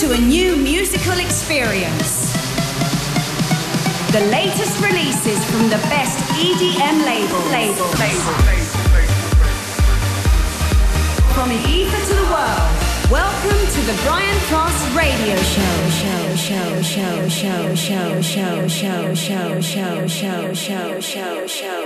to a new musical experience. The latest releases from the best EDM labels. Label. Label. From the ether to the world. Welcome to the Brian Cross Radio. Show, show, show, show, show, show, show, show, show, show, show, show, show, show,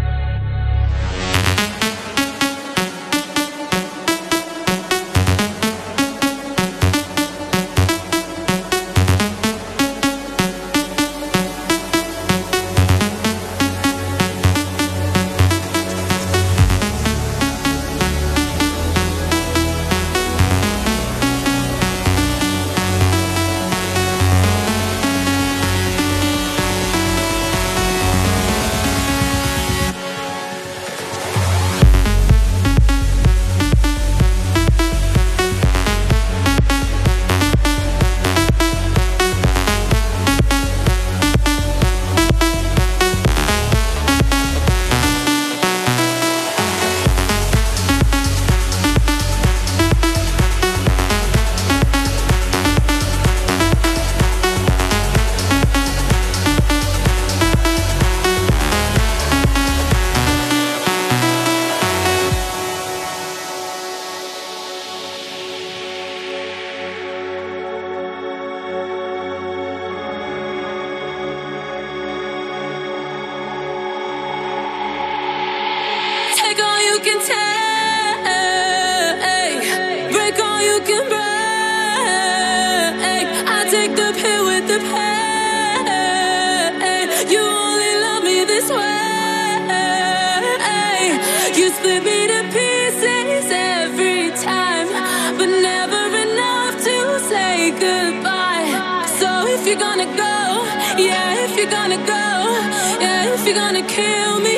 can take. Break all you can break. I take the pill with the pain. You only love me this way. You split me to pieces every time, but never enough to say goodbye. So if you're gonna go, yeah, if you're gonna go, yeah, if you're gonna kill me.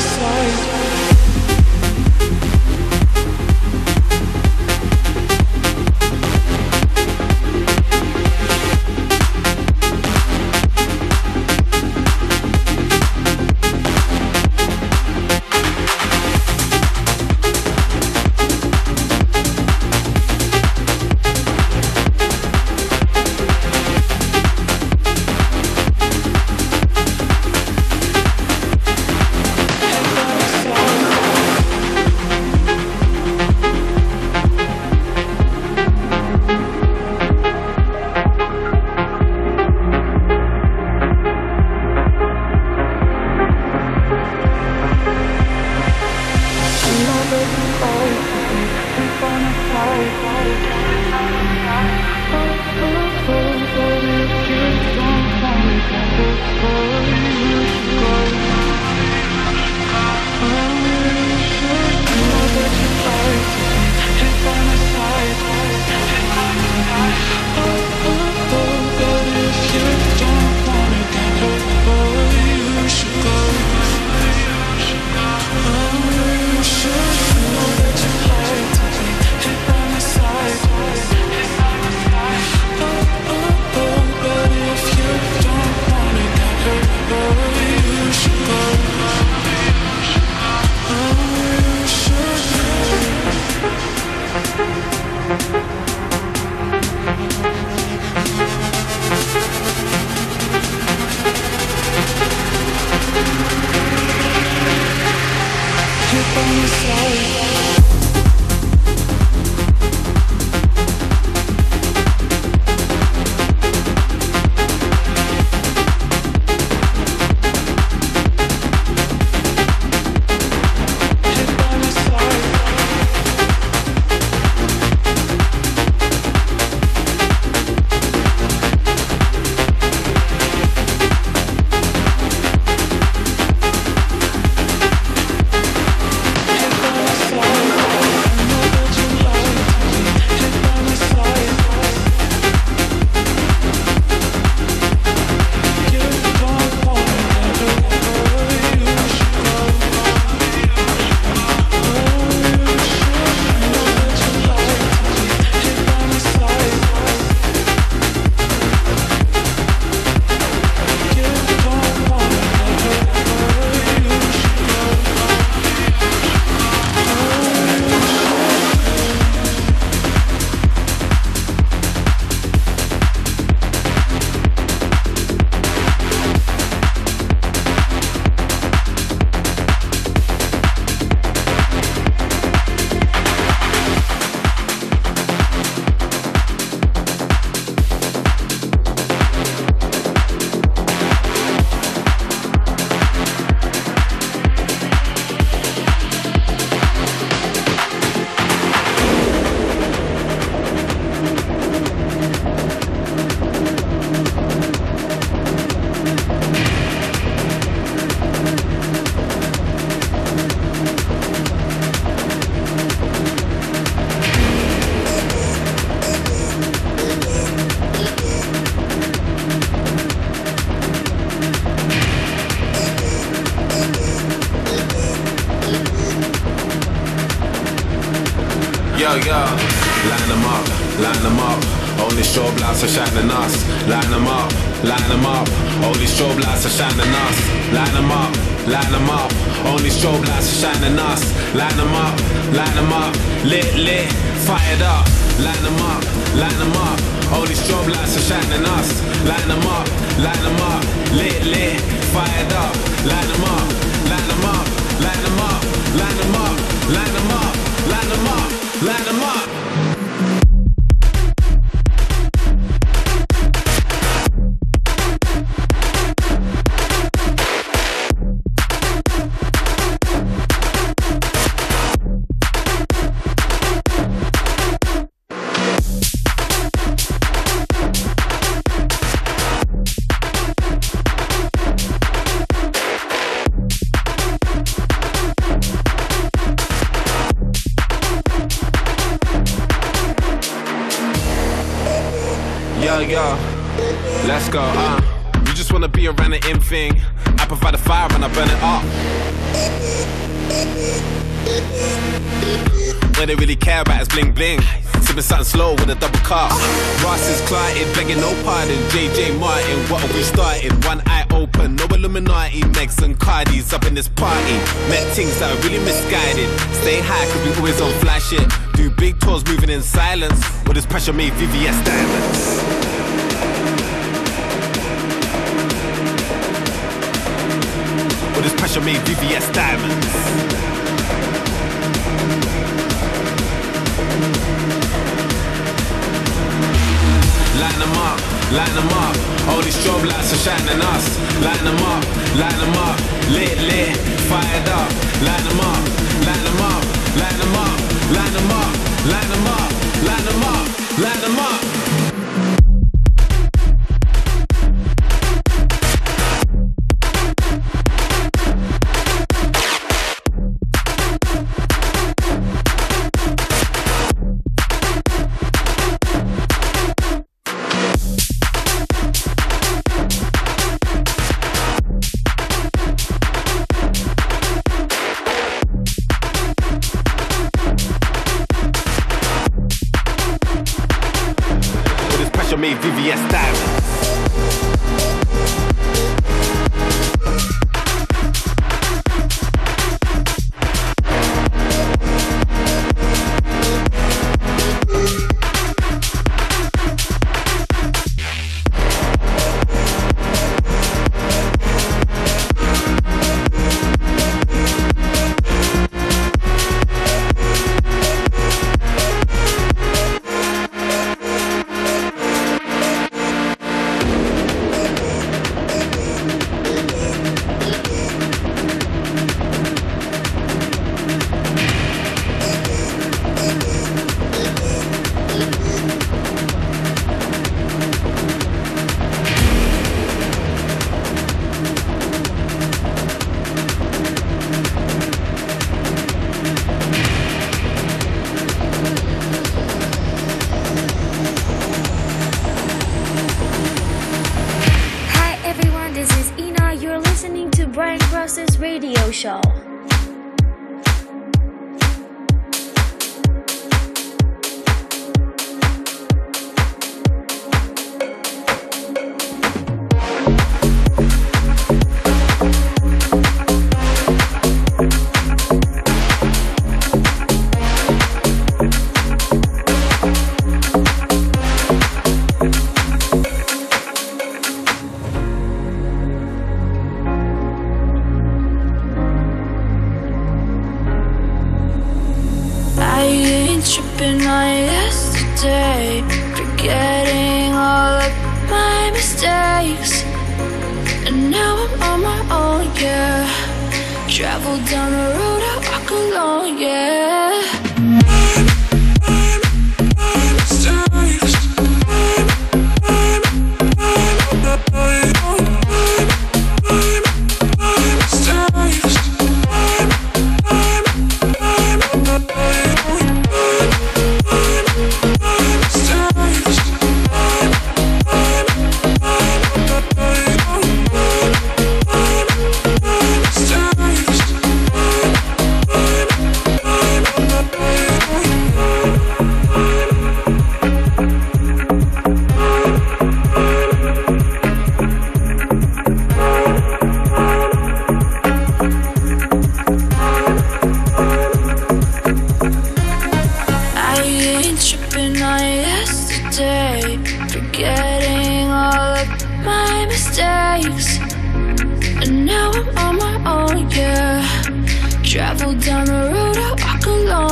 Side. Them up, line them up. Only strobe lights are shining us. Line them up, line them up. Only strobe lights are shining us. Line them up, line them up. Only strobe lights are shining us. Line them up, line them up. Lit, lit, fired up. Line them up, line them up. Only strobe lights are shining us. Line them up, line them up. Lit, lit, fired up. Line them up, line them up, line them up, line them up, line them up, line them up, line them up. Go, uh. You just wanna be around the in thing. I provide the fire and I burn it up. What they really care about is bling bling. Sipping something slow with a double cup. Ross is clotted, begging no pardon. JJ Martin, what have we started? One eye open, no Illuminati. Megs and Cardis up in this party. Met things that are really misguided. Stay high, cause we always on flash shit. Do big tours moving in silence. With this pressure made VVS diamonds. With this pressure made VVS diamonds. Line them up, line them up. All these strobe lights are shining us. Line them up, line them up. Lit, lit, fired up. Line them up, line them up, line them up, line them up, line them up, line them up, line them up. Cross's radio show.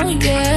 Alone,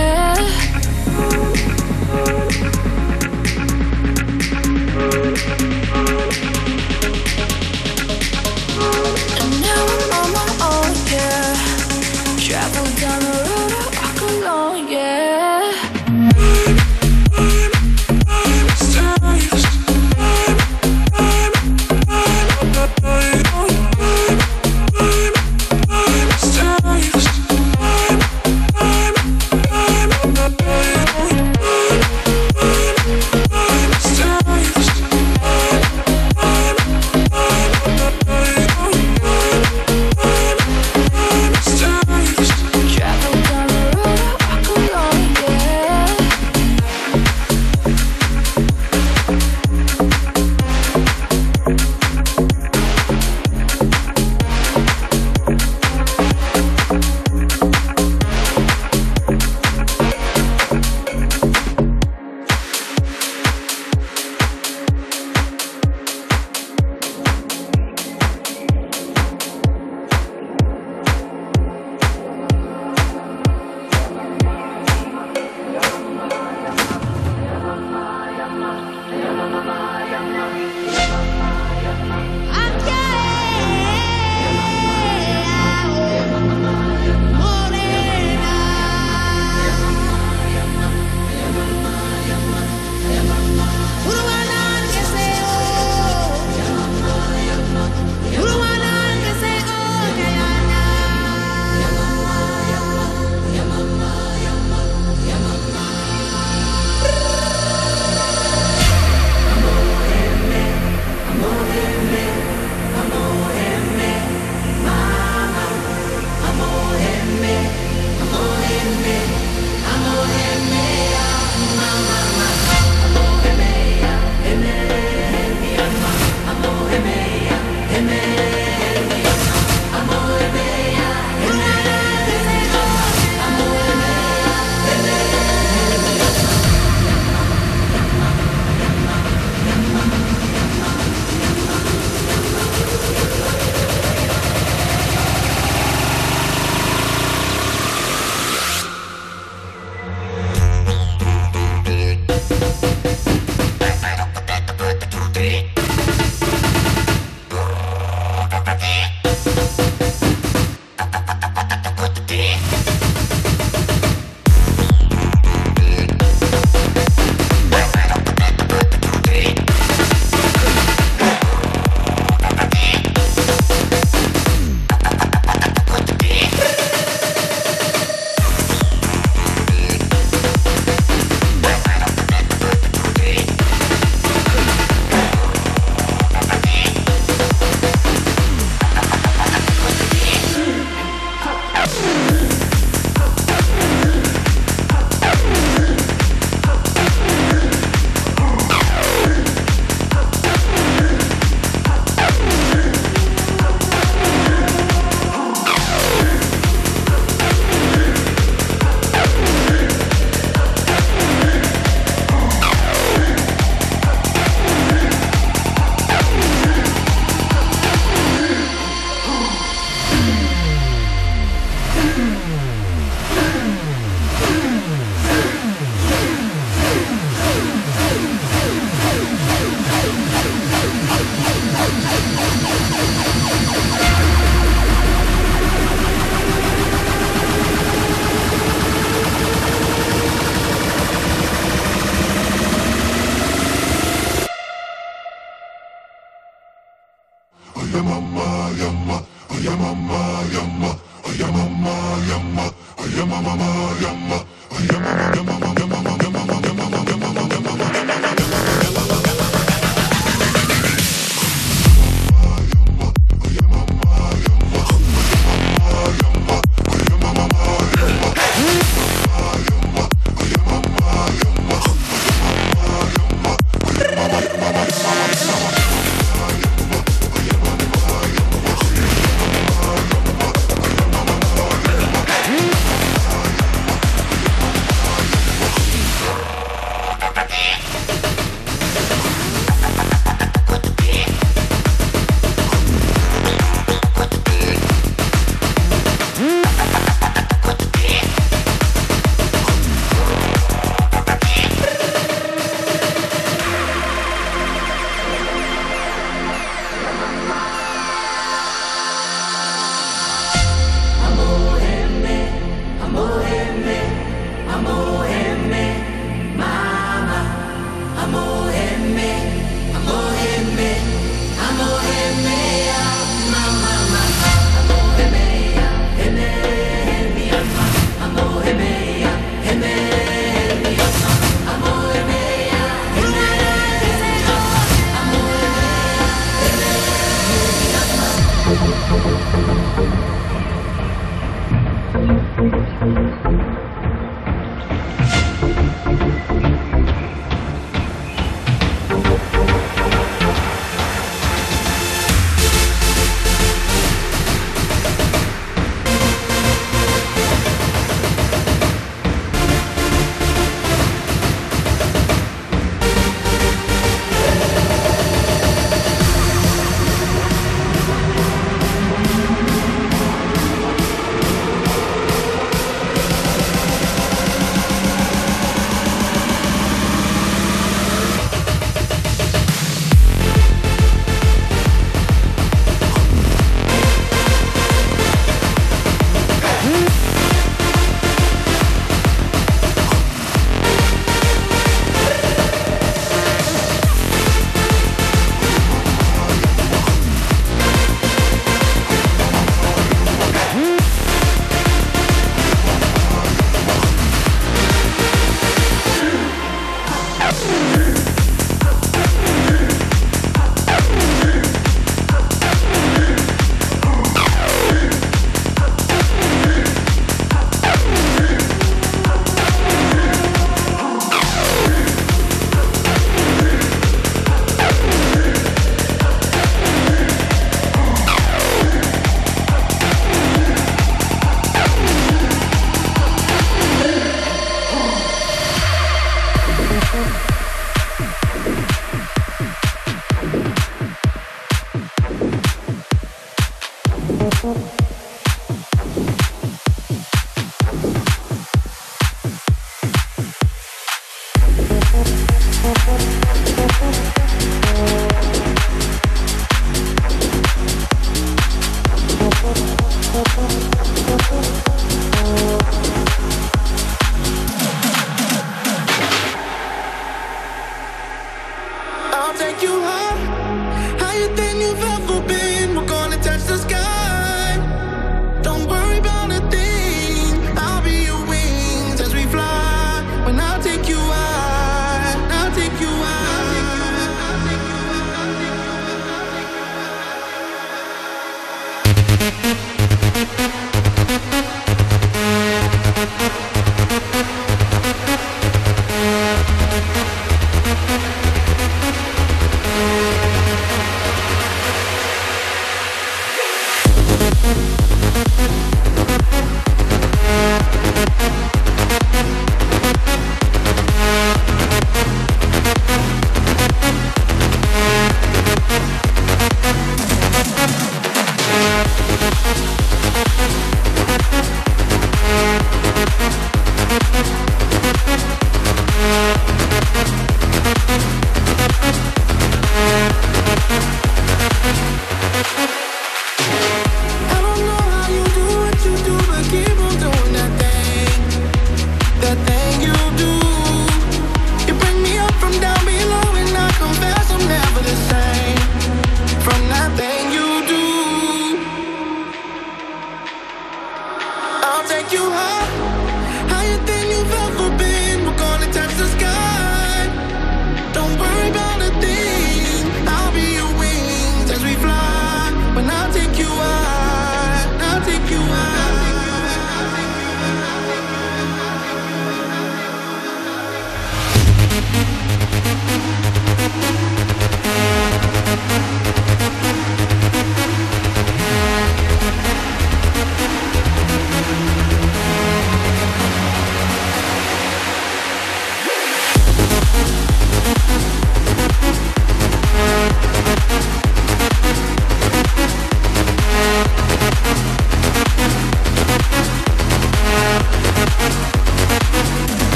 When I'll take you high, I'll take you Everybody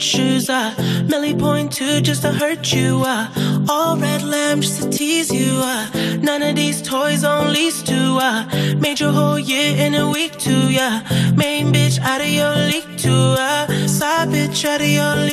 church shoes. Millie point two just to hurt you. Uh. All red lamb just to tease you. Uh. None of these toys on lease to. Uh. Made your whole year in a week too. Yeah. Main bitch out of your league too. Uh. Side bitch out of your league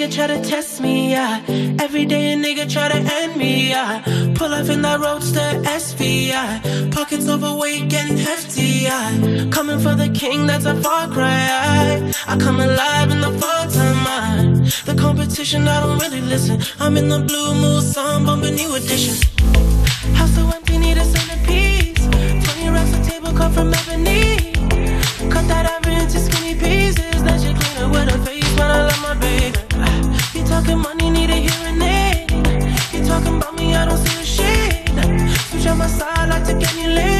nigga try to test me, yeah. Every day a nigga try to end me, yeah. Pull up in that roadster SVI. Overweight, getting hefty, yeah. Coming for the king, that's a far cry. I, I come alive in the full time, I. The competition, I don't really listen. I'm in the blue mood, song bumping new edition. House so empty, need a centerpiece. 20 racks a table come from ebony. Cut that ivory into skinny pieces. Then she clean it with her face, but I love my baby. You talking money, need a hearing aid. You talking about me, I don't see a shade. Switch on my side, like to get me laid.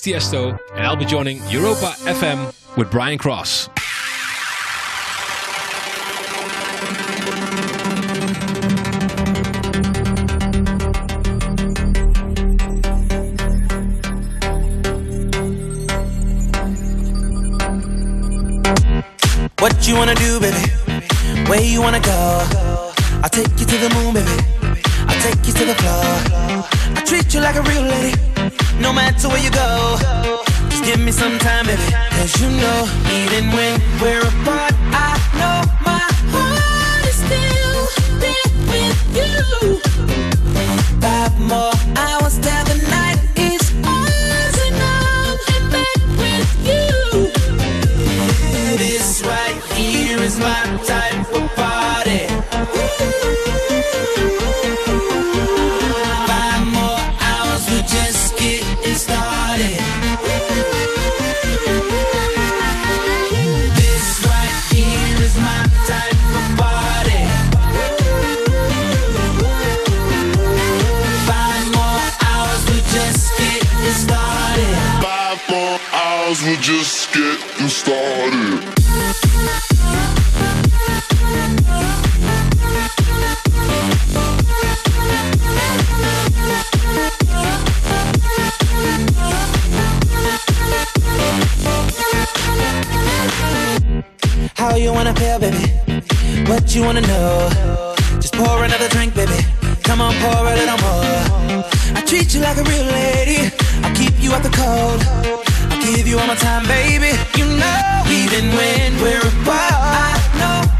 Tiesto, and I'll be joining Europa FM with Brian Cross. What you wanna do, baby? Where you wanna go? I'll take you to the moon, baby. I'll take you to the floor. I treat you like a real lady no matter where you go, just give me some time, baby. Cause you know, even when we're apart, I we just started. How you wanna feel, baby? What you wanna know? Just pour another drink, baby. Come on, pour a little more. I treat you like a real lady. I keep you out the cold give you all my time, baby. You know, even when we're apart, I know